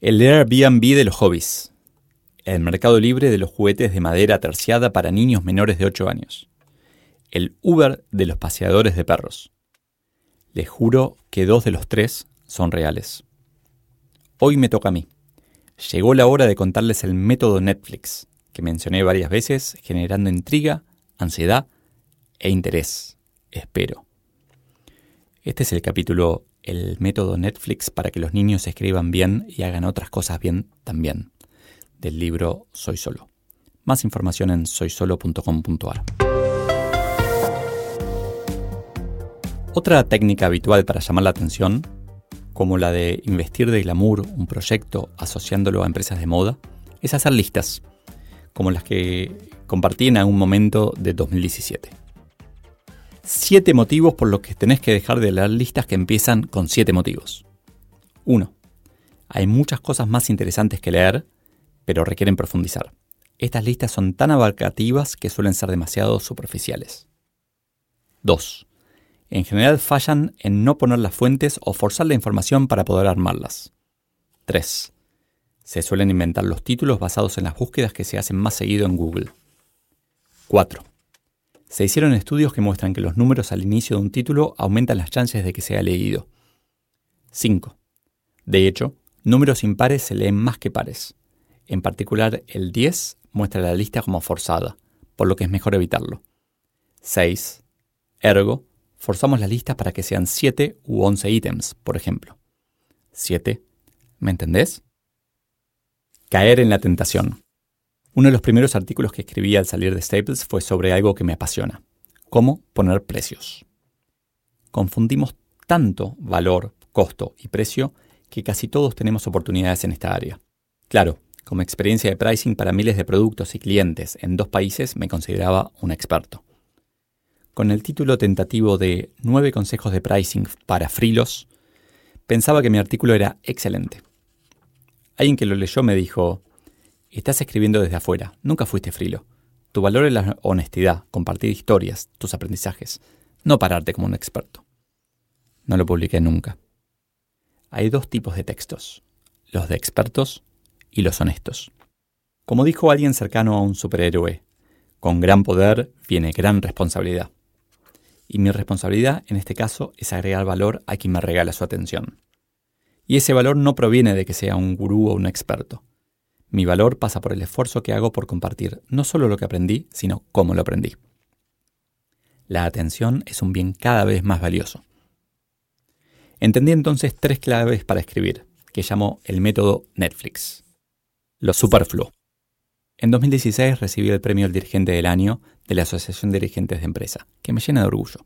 El Airbnb de los hobbies. El mercado libre de los juguetes de madera terciada para niños menores de 8 años. El Uber de los paseadores de perros. Les juro que dos de los tres son reales. Hoy me toca a mí. Llegó la hora de contarles el método Netflix, que mencioné varias veces, generando intriga, ansiedad e interés. Espero. Este es el capítulo El método Netflix para que los niños escriban bien y hagan otras cosas bien también, del libro Soy Solo. Más información en soysolo.com.ar. Otra técnica habitual para llamar la atención, como la de investir de glamour un proyecto asociándolo a empresas de moda, es hacer listas, como las que compartí en algún momento de 2017. Siete motivos por los que tenés que dejar de leer listas que empiezan con siete motivos. 1. Hay muchas cosas más interesantes que leer, pero requieren profundizar. Estas listas son tan abarcativas que suelen ser demasiado superficiales. 2. En general fallan en no poner las fuentes o forzar la información para poder armarlas. 3. Se suelen inventar los títulos basados en las búsquedas que se hacen más seguido en Google. 4. Se hicieron estudios que muestran que los números al inicio de un título aumentan las chances de que sea leído. 5. De hecho, números impares se leen más que pares. En particular, el 10 muestra la lista como forzada, por lo que es mejor evitarlo. 6. Ergo, forzamos las listas para que sean 7 u 11 ítems, por ejemplo. 7. ¿Me entendés? Caer en la tentación. Uno de los primeros artículos que escribí al salir de Staples fue sobre algo que me apasiona, cómo poner precios. Confundimos tanto valor, costo y precio que casi todos tenemos oportunidades en esta área. Claro, como experiencia de pricing para miles de productos y clientes en dos países me consideraba un experto. Con el título tentativo de 9 consejos de pricing para frilos, pensaba que mi artículo era excelente. Alguien que lo leyó me dijo, estás escribiendo desde afuera, nunca fuiste frilo. Tu valor es la honestidad, compartir historias, tus aprendizajes, no pararte como un experto. No lo publiqué nunca. Hay dos tipos de textos, los de expertos y los honestos. Como dijo alguien cercano a un superhéroe, con gran poder viene gran responsabilidad y mi responsabilidad en este caso es agregar valor a quien me regala su atención. Y ese valor no proviene de que sea un gurú o un experto. Mi valor pasa por el esfuerzo que hago por compartir no solo lo que aprendí, sino cómo lo aprendí. La atención es un bien cada vez más valioso. Entendí entonces tres claves para escribir, que llamo el método Netflix. Lo superfluo. En 2016 recibí el premio al dirigente del año de la Asociación de Dirigentes de Empresa, que me llena de orgullo.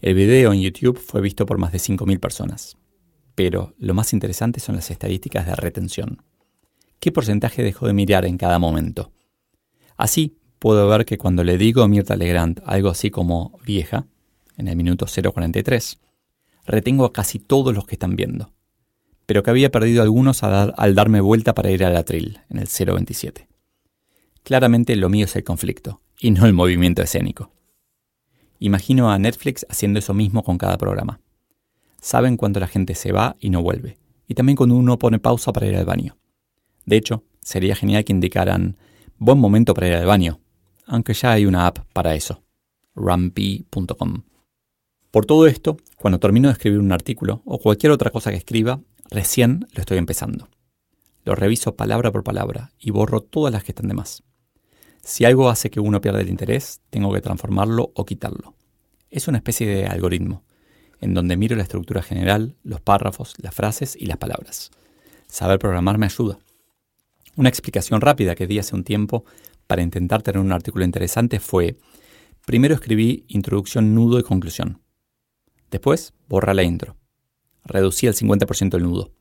El video en YouTube fue visto por más de 5.000 personas. Pero lo más interesante son las estadísticas de retención. ¿Qué porcentaje dejó de mirar en cada momento? Así, puedo ver que cuando le digo a Mirta Legrand algo así como vieja, en el minuto 0.43, retengo a casi todos los que están viendo, pero que había perdido algunos al, darme vuelta para ir al atril, en el 0.27. Claramente lo mío es el conflicto, y no el movimiento escénico. Imagino a Netflix haciendo eso mismo con cada programa. Saben cuando la gente se va y no vuelve, y también cuando uno pone pausa para ir al baño. De hecho, sería genial que indicaran buen momento para ir al baño, aunque ya hay una app para eso, rumpy.com. Por todo esto, cuando termino de escribir un artículo o cualquier otra cosa que escriba, recién lo estoy empezando. Lo reviso palabra por palabra y borro todas las que están de más. Si algo hace que uno pierda el interés, tengo que transformarlo o quitarlo. Es una especie de algoritmo, en donde miro la estructura general, los párrafos, las frases y las palabras. Saber programar me ayuda. Una explicación rápida que di hace un tiempo para intentar tener un artículo interesante fue, primero escribí introducción, nudo y conclusión. Después, borra la intro. Reducí el 50% el nudo.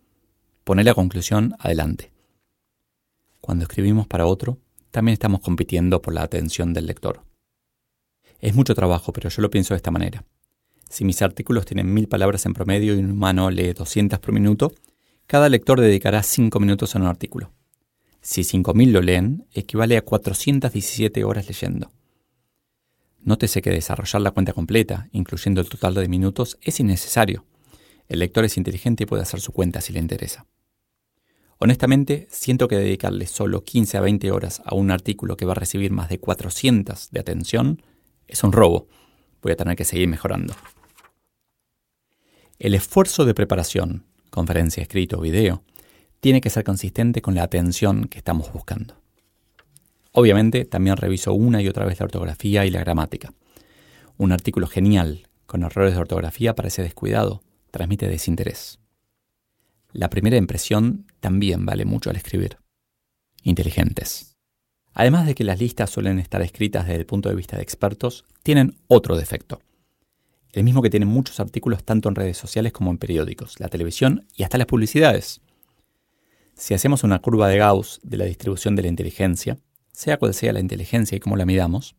Poné la conclusión adelante. Cuando escribimos para otro, también estamos compitiendo por la atención del lector. Es mucho trabajo, pero yo lo pienso de esta manera. Si mis artículos tienen mil palabras en promedio y un humano lee 200 por minuto, cada lector dedicará 5 minutos a un artículo. Si 5.000 lo leen, equivale a 417 horas leyendo. Nótese que desarrollar la cuenta completa, incluyendo el total de minutos, es innecesario. El lector es inteligente y puede hacer su cuenta si le interesa. Honestamente, siento que dedicarle solo 15 a 20 horas a un artículo que va a recibir más de 400 de atención es un robo. Voy a tener que seguir mejorando. El esfuerzo de preparación, conferencia, escrito o video, tiene que ser consistente con la atención que estamos buscando. Obviamente, también reviso una y otra vez la ortografía y la gramática. Un artículo genial con errores de ortografía parece descuidado, transmite desinterés. La primera impresión también vale mucho al escribir. Inteligentes. Además de que las listas suelen estar escritas desde el punto de vista de expertos, tienen otro defecto. El mismo que tienen muchos artículos tanto en redes sociales como en periódicos, la televisión y hasta las publicidades. Si hacemos una curva de Gauss de la distribución de la inteligencia, sea cual sea la inteligencia y cómo la midamos,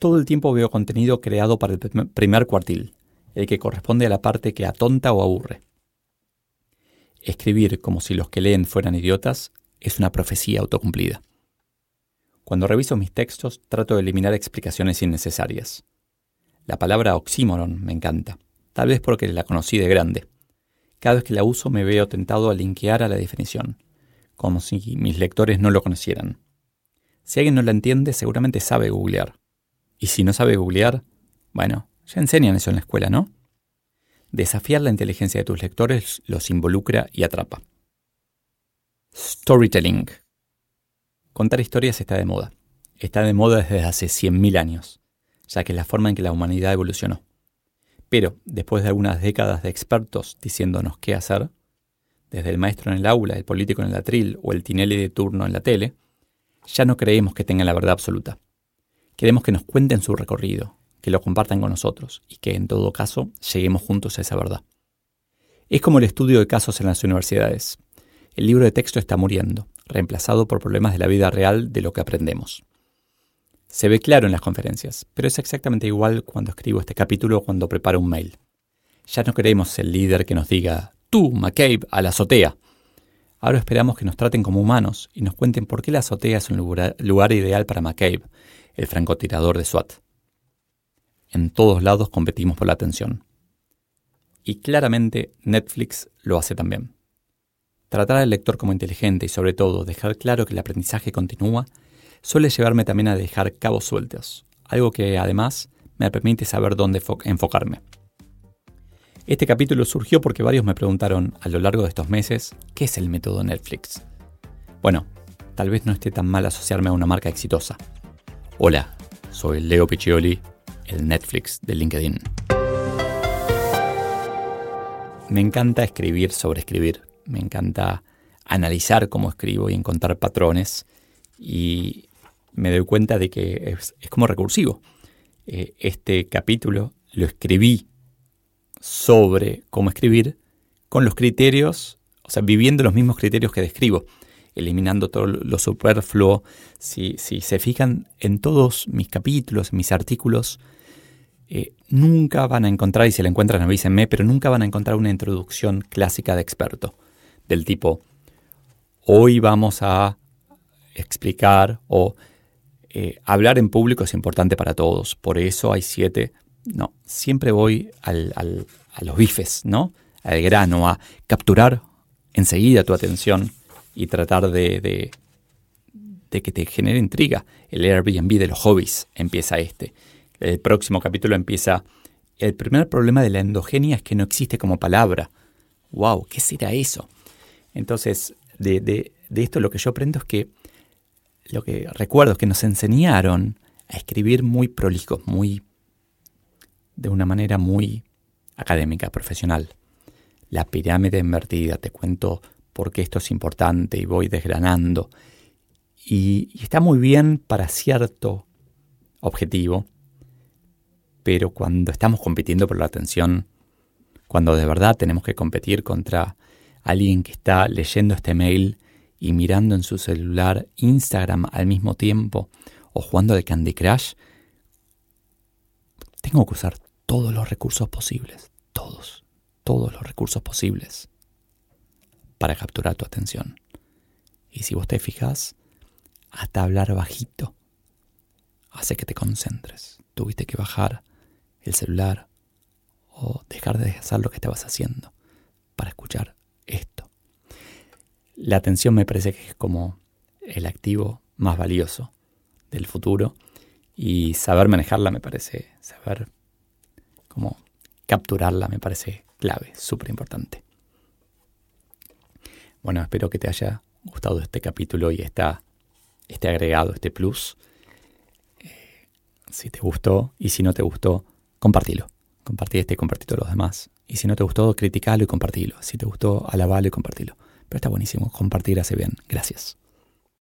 todo el tiempo veo contenido creado para el primer cuartil, el que corresponde a la parte que atonta o aburre. Escribir como si los que leen fueran idiotas es una profecía autocumplida. Cuando reviso mis textos trato de eliminar explicaciones innecesarias. La palabra oxímoron me encanta, tal vez porque la conocí de grande. Cada vez que la uso me veo tentado a linkear a la definición, como si mis lectores no lo conocieran. Si alguien no la entiende, seguramente sabe googlear. Y si no sabe googlear, bueno, ya enseñan eso en la escuela, ¿no? Desafiar la inteligencia de tus lectores los involucra y atrapa. Storytelling. Contar historias está de moda. Está de moda desde hace 100.000 años, ya que es la forma en que la humanidad evolucionó. Pero, después de algunas décadas de expertos diciéndonos qué hacer, desde el maestro en el aula, el político en el atril o el tinelli de turno en la tele, ya no creemos que tengan la verdad absoluta. Queremos que nos cuenten su recorrido, que lo compartan con nosotros y que en todo caso lleguemos juntos a esa verdad. Es como el estudio de casos en las universidades. El libro de texto está muriendo, reemplazado por problemas de la vida real de lo que aprendemos. Se ve claro en las conferencias, pero es exactamente igual cuando escribo este capítulo o cuando preparo un mail. Ya no queremos el líder que nos diga, tú, McCabe, a la azotea. Ahora esperamos que nos traten como humanos y nos cuenten por qué la azotea es un lugar, lugar ideal para McCabe, el francotirador de SWAT en todos lados competimos por la atención. Y claramente Netflix lo hace también. Tratar al lector como inteligente y sobre todo dejar claro que el aprendizaje continúa suele llevarme también a dejar cabos sueltos, algo que además me permite saber dónde enfocarme. Este capítulo surgió porque varios me preguntaron a lo largo de estos meses qué es el método Netflix. Bueno, tal vez no esté tan mal asociarme a una marca exitosa. Hola, soy Leo Piccioli el Netflix de LinkedIn. Me encanta escribir sobre escribir, me encanta analizar cómo escribo y encontrar patrones y me doy cuenta de que es, como recursivo. Eh, este capítulo lo escribí sobre cómo escribir con los criterios, o sea, viviendo los mismos criterios que describo, eliminando todo lo superfluo. Si, si se fijan en todos mis capítulos, mis artículos, eh, nunca van a encontrar, y si la encuentran avísenme, pero nunca van a encontrar una introducción clásica de experto, del tipo, hoy vamos a explicar o eh, hablar en público es importante para todos, por eso hay siete. No, siempre voy al, a los bifes, ¿no? Al grano, a capturar enseguida tu atención y tratar de, de, de que te genere intriga. El Airbnb de los hobbies empieza este. El próximo capítulo empieza, el primer problema de la endogenia es que no existe como palabra. ¡Wow! ¿Qué será eso? Entonces, de, de, de esto lo que yo aprendo es que lo que recuerdo es que nos enseñaron a escribir muy prolijos, muy de una manera muy académica, profesional. La pirámide invertida, te cuento por qué esto es importante y voy desgranando. y está muy bien para cierto objetivo, pero cuando estamos compitiendo por la atención, cuando de verdad tenemos que competir contra alguien que está leyendo este mail y mirando en su celular Instagram al mismo tiempo o jugando de Candy Crush, tengo que usar todos los recursos posibles, todos, todos los recursos posibles para capturar tu atención. Y si vos te fijas, hasta hablar bajito hace que te concentres. Tuviste que bajar el celular o dejar de hacer lo que estabas haciendo para escuchar esto. La atención me parece que es como el activo más valioso del futuro y saber manejarla me parece, saber cómo capturarla me parece clave, súper importante. Bueno, espero que te haya gustado este capítulo y esta, este agregado, este plus. Eh, si te gustó y si no te gustó, compartilo. Compartí este y compartilo a los demás. Y si no te gustó, criticalo y compartilo. Si te gustó, alabalo y compartilo. Pero está buenísimo, compartir hace bien. Gracias.